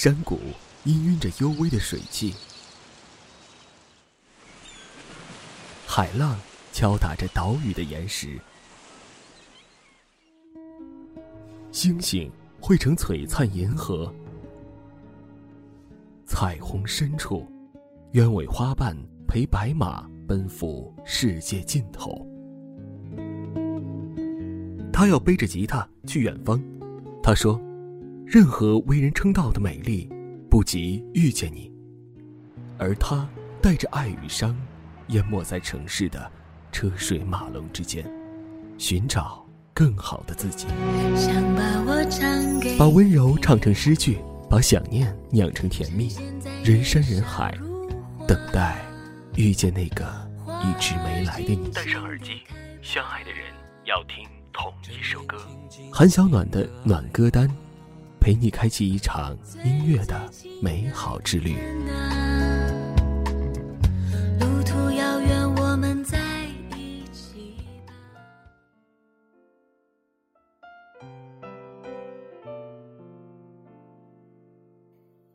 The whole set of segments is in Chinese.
山谷氤氲着幽微的水汽，海浪敲打着岛屿的岩石，星星汇成璀璨银河，彩虹深处，鸢尾花瓣陪白马奔赴世界尽头。他要背着吉他去远方，他说。任何为人称道的美丽，不及遇见你。而他带着爱与伤，淹没在城市的车水马龙之间，寻找更好的自己。想把我唱把温柔唱成诗句，把想念酿成甜蜜。人山人海，等待遇见那个一直没来的你。戴上耳机，相爱的人要听同一首歌。韩小暖的暖歌单。陪你开启一场音乐的美好之旅。路途遥远，我们在一起。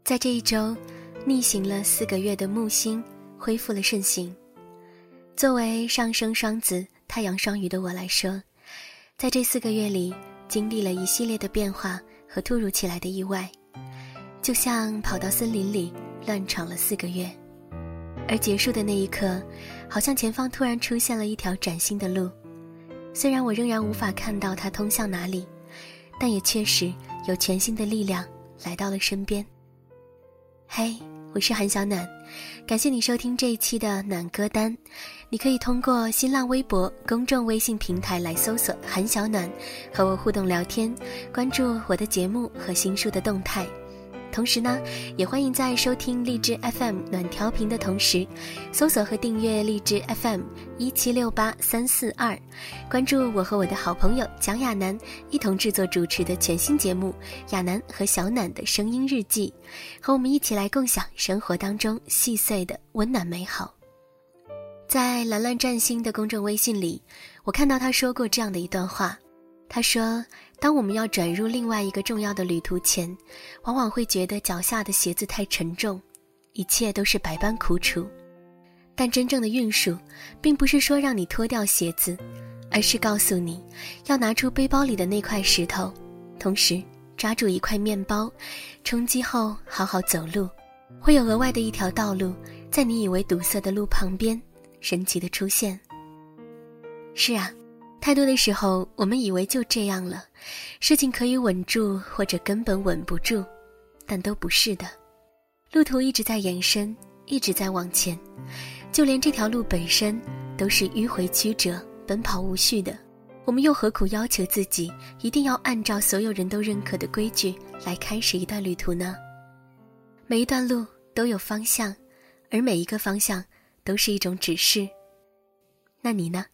在这一周，逆行了四个月的木星恢复了顺行。作为上升双子、太阳双鱼的我来说，在这四个月里，经历了一系列的变化。和突如其来的意外，就像跑到森林里乱闯了四个月，而结束的那一刻，好像前方突然出现了一条崭新的路。虽然我仍然无法看到它通向哪里，但也确实有全新的力量来到了身边。嘿。我是韩小暖，感谢你收听这一期的暖歌单。你可以通过新浪微博、公众微信平台来搜索“韩小暖”，和我互动聊天，关注我的节目和新书的动态。同时呢，也欢迎在收听荔枝 FM 暖调频的同时，搜索和订阅荔枝 FM 一七六八三四二，关注我和我的好朋友蒋亚楠一同制作主持的全新节目《亚楠和小暖的声音日记》，和我们一起来共享生活当中细碎的温暖美好。在兰兰占星的公众微信里，我看到他说过这样的一段话，他说。当我们要转入另外一个重要的旅途前，往往会觉得脚下的鞋子太沉重，一切都是百般苦楚。但真正的运输，并不是说让你脱掉鞋子，而是告诉你，要拿出背包里的那块石头，同时抓住一块面包，冲击后好好走路，会有额外的一条道路，在你以为堵塞的路旁边，神奇的出现。是啊。太多的时候，我们以为就这样了，事情可以稳住，或者根本稳不住，但都不是的。路途一直在延伸，一直在往前，就连这条路本身都是迂回曲折、奔跑无序的。我们又何苦要求自己一定要按照所有人都认可的规矩来开始一段旅途呢？每一段路都有方向，而每一个方向都是一种指示。那你呢？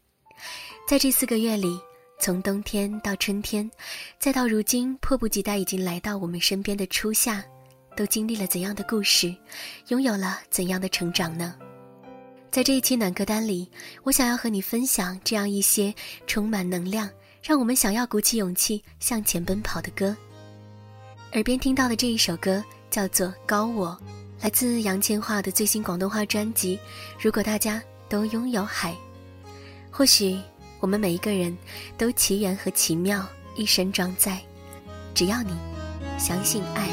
在这四个月里，从冬天到春天，再到如今迫不及待已经来到我们身边的初夏，都经历了怎样的故事，拥有了怎样的成长呢？在这一期暖歌单里，我想要和你分享这样一些充满能量，让我们想要鼓起勇气向前奔跑的歌。耳边听到的这一首歌叫做《高我》，来自杨千嬅的最新广东话专辑《如果大家都拥有海》，或许。我们每一个人都奇缘和奇妙一身装在，只要你相信爱。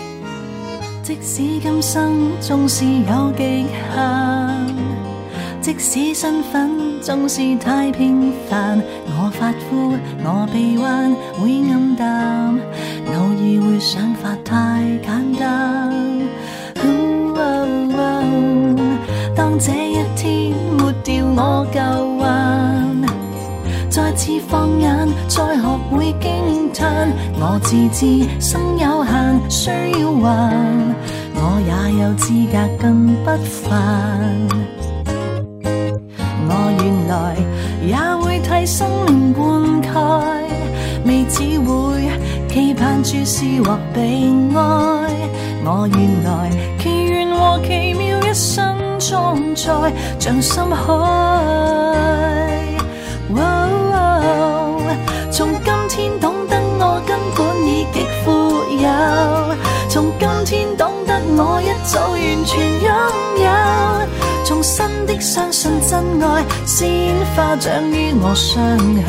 即使今生纵是有极限，即使身份纵是太平凡，我发肤，我臂弯会暗淡，偶尔会想法太简单。当这一天抹掉我旧患。再次放眼，再学会惊叹。我自知生有限，需要还，我也有资格更不凡。我原来也会替生命灌溉，未只会期盼注视或被爱。我原来奇缘和奇妙一生装载，像深海。真爱，鲜花长于我伤口。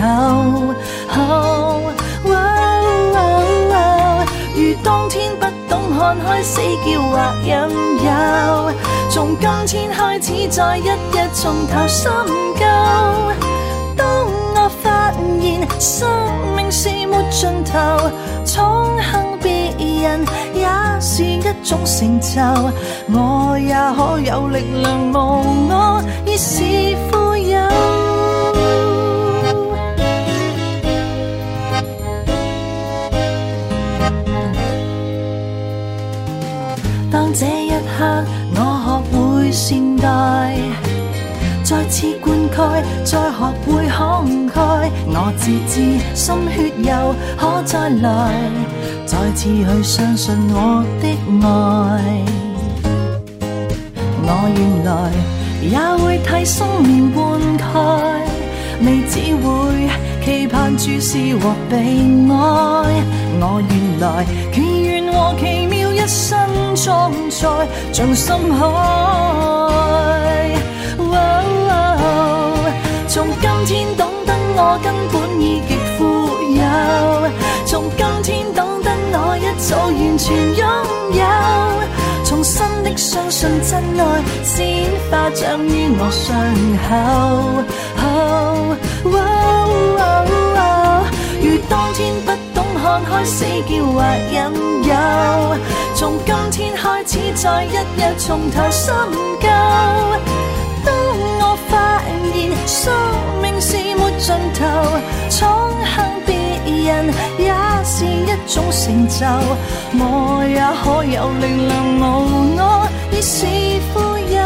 如当天不懂看开死叫或引诱，从今天开始再一一从头深究。当我发现生命是没尽头，宠幸别人也是一种成就，我也可有力量无我已是富有。当这一刻我学会善待，再次灌溉，再学会慷慨，我自知心血又可再来，再次去相信我的爱。我原来也会替生命灌溉，未只会期盼注视和被爱。我原来奇缘和奇妙一生装载像深海。从今天懂得我根本已极富有，从今天就完全拥有。重新的相信真爱，鲜花长于我伤口。如当天不懂看开死叫或引诱，从今天开始再一日从头深究。成就，我也可有力量无我已是富有。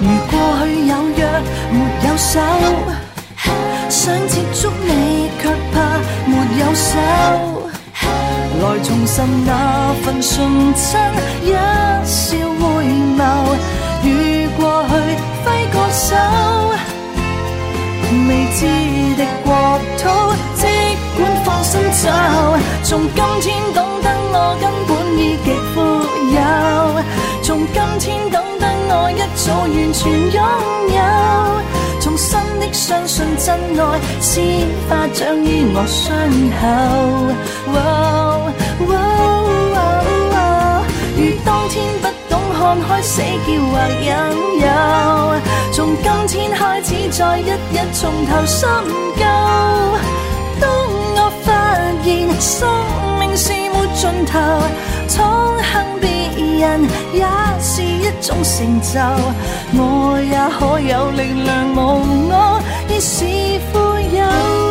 如过去有约没有手，想接触你却怕没有手。来重拾那份纯真，一笑回眸，与过去挥个手。未知的国土，即管放心走。从今天懂得我根本已极富有，从今天懂得我一早完全拥有。重新的相信真爱，鲜花长于我伤口。如当天不懂看开死叫或引诱，从今天开始再一一从头深究。当我发现生命是没尽头，宠幸别人也是一种成就，我也可有力量无我已是富有。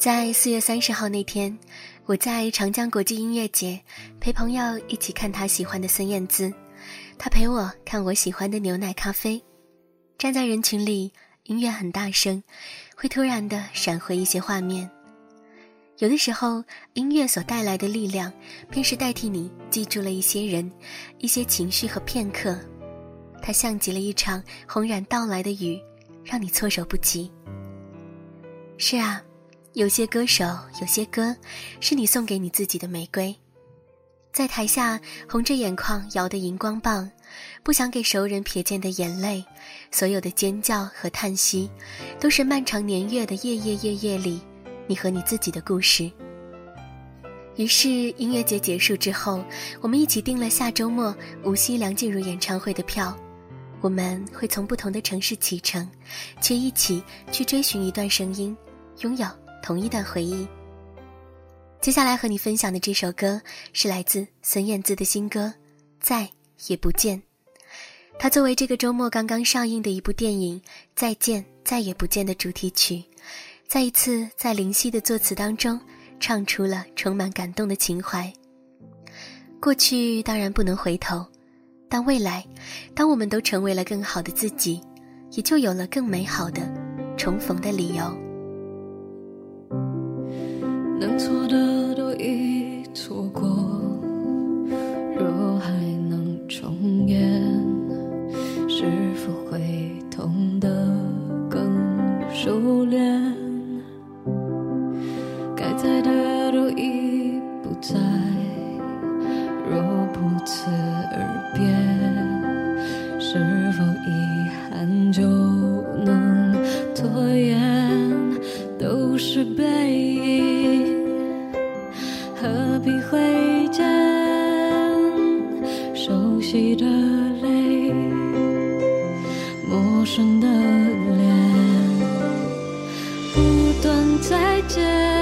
在四月三十号那天，我在长江国际音乐节陪朋友一起看他喜欢的孙燕姿，他陪我看我喜欢的牛奶咖啡。站在人群里，音乐很大声，会突然的闪回一些画面。有的时候，音乐所带来的力量，便是代替你记住了一些人、一些情绪和片刻。它像极了一场轰然到来的雨，让你措手不及。是啊。有些歌手，有些歌，是你送给你自己的玫瑰。在台下红着眼眶摇的荧光棒，不想给熟人瞥见的眼泪，所有的尖叫和叹息，都是漫长年月的夜夜夜夜里，你和你自己的故事。于是音乐节结束之后，我们一起订了下周末无锡梁静茹演唱会的票。我们会从不同的城市启程，却一起去追寻一段声音，拥有。同一段回忆。接下来和你分享的这首歌是来自孙燕姿的新歌《再也不见》，它作为这个周末刚刚上映的一部电影《再见再也不见》的主题曲，再一次在林夕的作词当中唱出了充满感动的情怀。过去当然不能回头，但未来，当我们都成为了更好的自己，也就有了更美好的重逢的理由。能错的都已错过，陌生的脸，不断再见，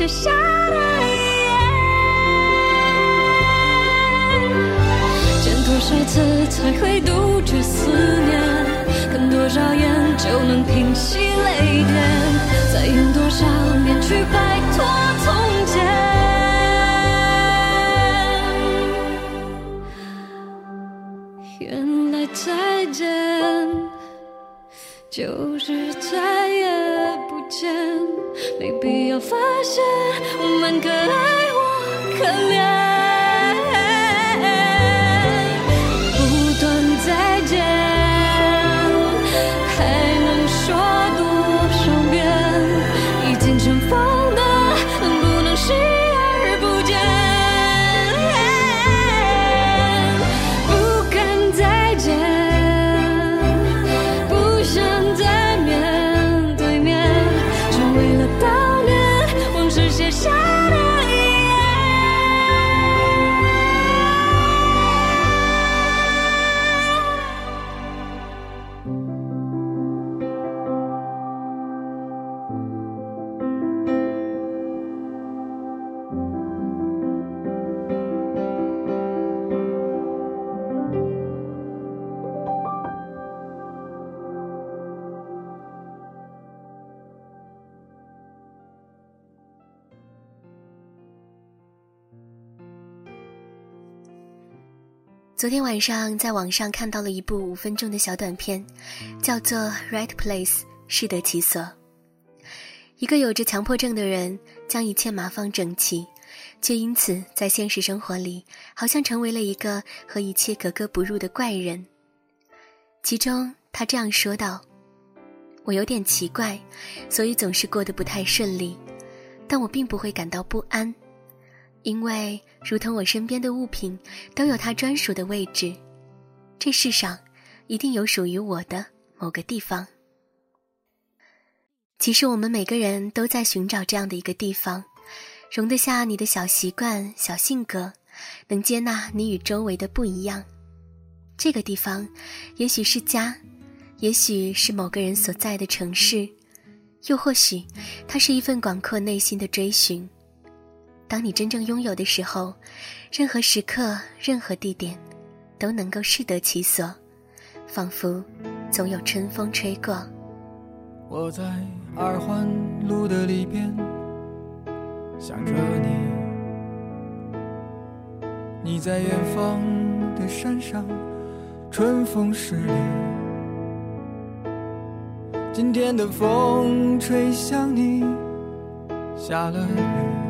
写下的遗言。见多少次才会杜绝思念？看多少眼就能平息泪点？再用多少年去摆脱从前？原来再见就是再也不见，没必要发现我们可爱或可怜。昨天晚上在网上看到了一部五分钟的小短片，叫做《Right Place》，适得其所。一个有着强迫症的人，将一切码放整齐，却因此在现实生活里，好像成为了一个和一切格格不入的怪人。其中，他这样说道：“我有点奇怪，所以总是过得不太顺利，但我并不会感到不安。”因为，如同我身边的物品都有它专属的位置，这世上一定有属于我的某个地方。其实，我们每个人都在寻找这样的一个地方，容得下你的小习惯、小性格，能接纳你与周围的不一样。这个地方，也许是家，也许是某个人所在的城市，又或许，它是一份广阔内心的追寻。当你真正拥有的时候，任何时刻、任何地点，都能够适得其所，仿佛总有春风吹过。我在二环路的里边想着你，你在远方的山上，春风十里。今天的风吹向你，下了雨。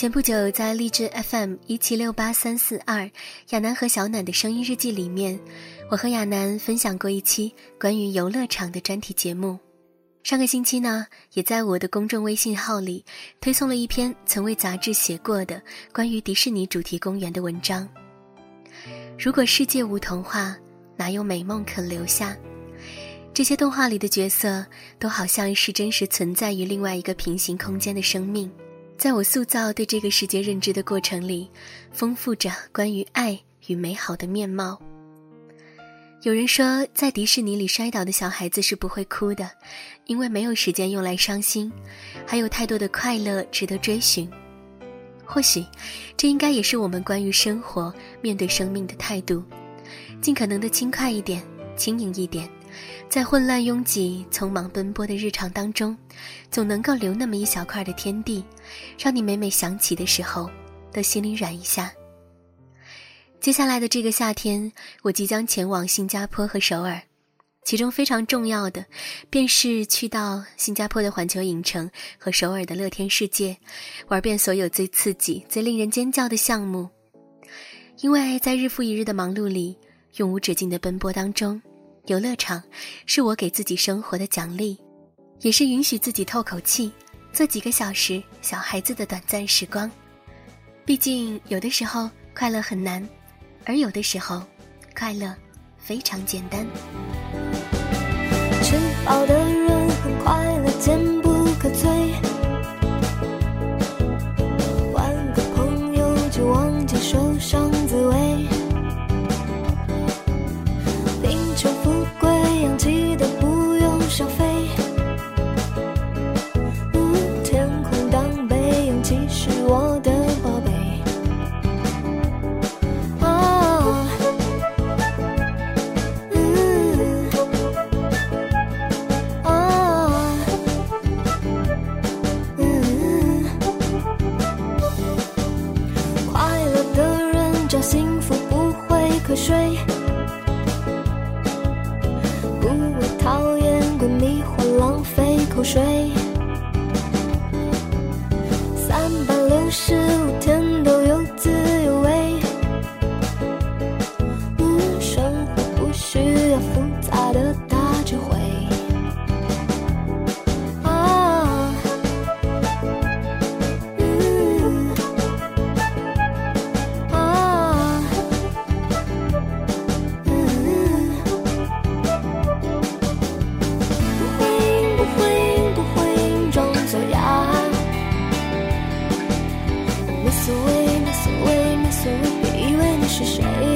前不久，在励志 FM 一七六八三四二亚楠和小暖的声音日记里面，我和亚楠分享过一期关于游乐场的专题节目。上个星期呢，也在我的公众微信号里推送了一篇曾为杂志写过的关于迪士尼主题公园的文章。如果世界无童话，哪有美梦可留下？这些动画里的角色都好像是真实存在于另外一个平行空间的生命。在我塑造对这个世界认知的过程里，丰富着关于爱与美好的面貌。有人说，在迪士尼里摔倒的小孩子是不会哭的，因为没有时间用来伤心，还有太多的快乐值得追寻。或许，这应该也是我们关于生活、面对生命的态度：尽可能的轻快一点，轻盈一点。在混乱、拥挤、匆忙奔波的日常当中，总能够留那么一小块的天地，让你每每想起的时候，都心里软一下。接下来的这个夏天，我即将前往新加坡和首尔，其中非常重要的，便是去到新加坡的环球影城和首尔的乐天世界，玩遍所有最刺激、最令人尖叫的项目。因为在日复一日的忙碌里，永无止境的奔波当中。游乐场是我给自己生活的奖励，也是允许自己透口气、做几个小时小孩子的短暂时光。毕竟，有的时候快乐很难，而有的时候，快乐非常简单。城堡的是谁。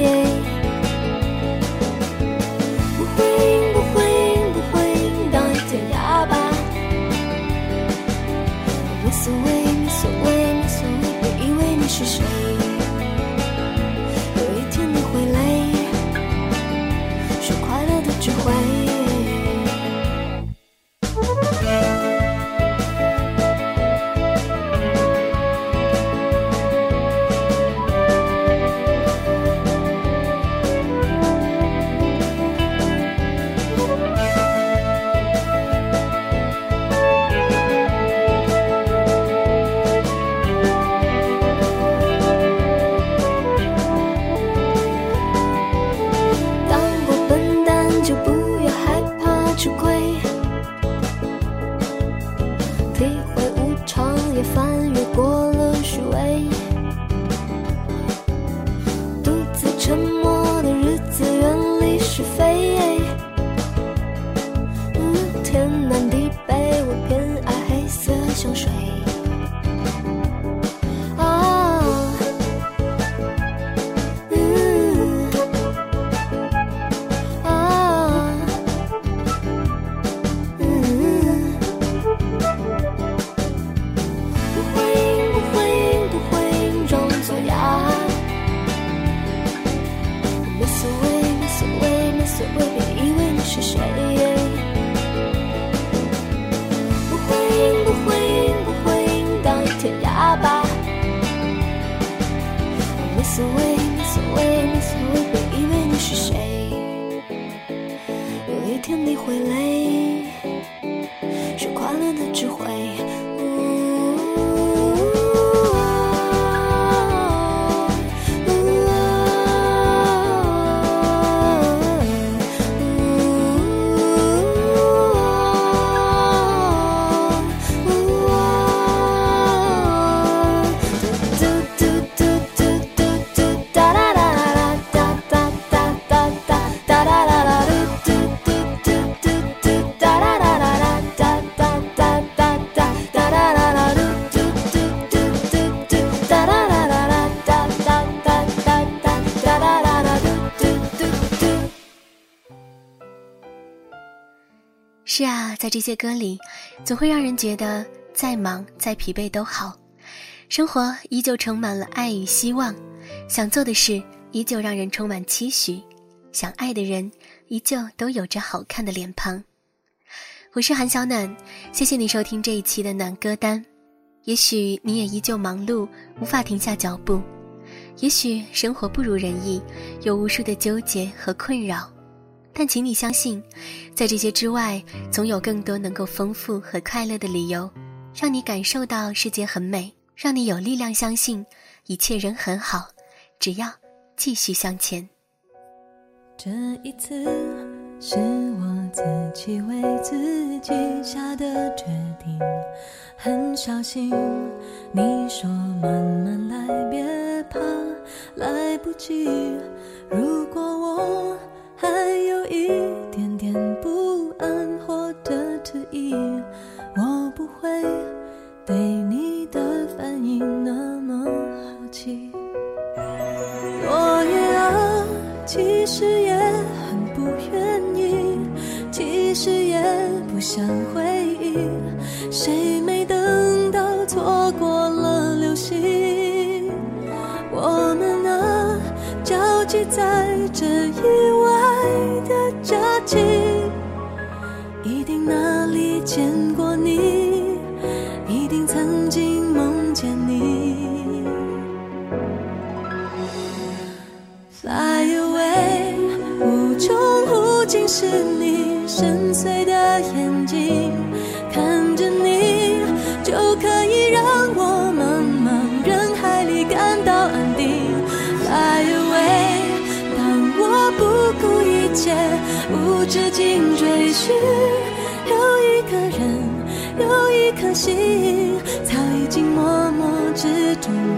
无所谓无所谓无所谓我以为你是谁有一天你会累是快乐的智慧。这些歌里，总会让人觉得再忙再疲惫都好，生活依旧充满了爱与希望，想做的事依旧让人充满期许，想爱的人依旧都有着好看的脸庞。我是韩小暖，谢谢你收听这一期的暖歌单。也许你也依旧忙碌，无法停下脚步；也许生活不如人意，有无数的纠结和困扰。但请你相信，在这些之外，总有更多能够丰富和快乐的理由，让你感受到世界很美，让你有力量相信一切仍很好。只要继续向前。这一次是我自己为自己下的决定，很小心。你说慢慢来，别怕来不及。如果我。还有一点点不安或者迟疑，我不会对你的反应那么好奇。落叶啊，其实也很不愿意，其实也不想回忆，谁没等到错过了流星？我们啊，交集在这一意外。一定哪里见过你，一定曾经梦见你。Fly away，无穷无尽是你深邃的眼睛，看着你就可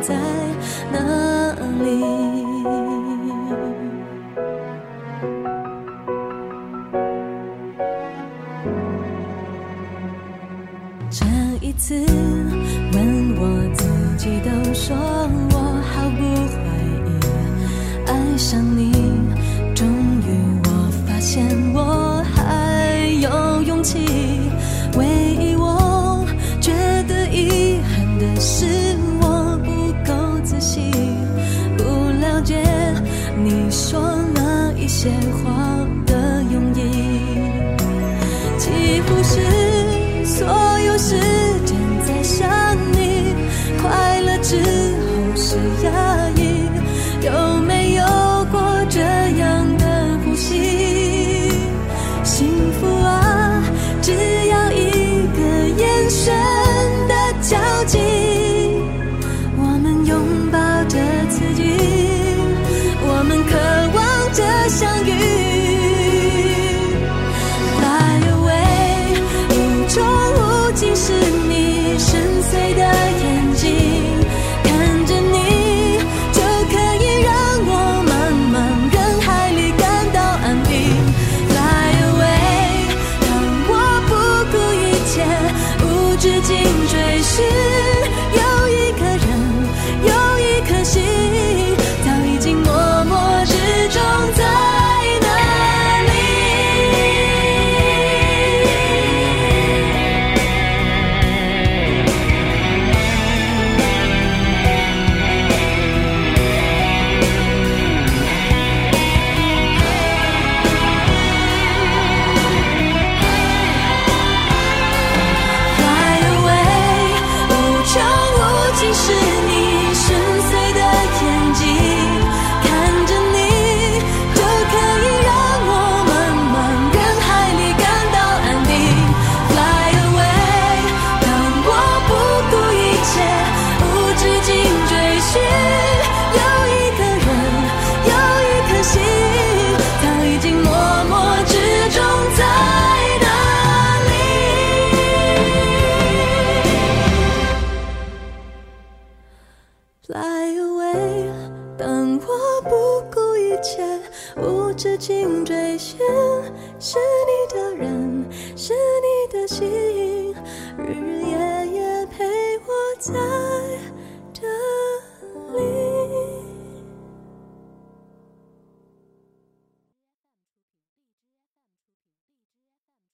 在哪里。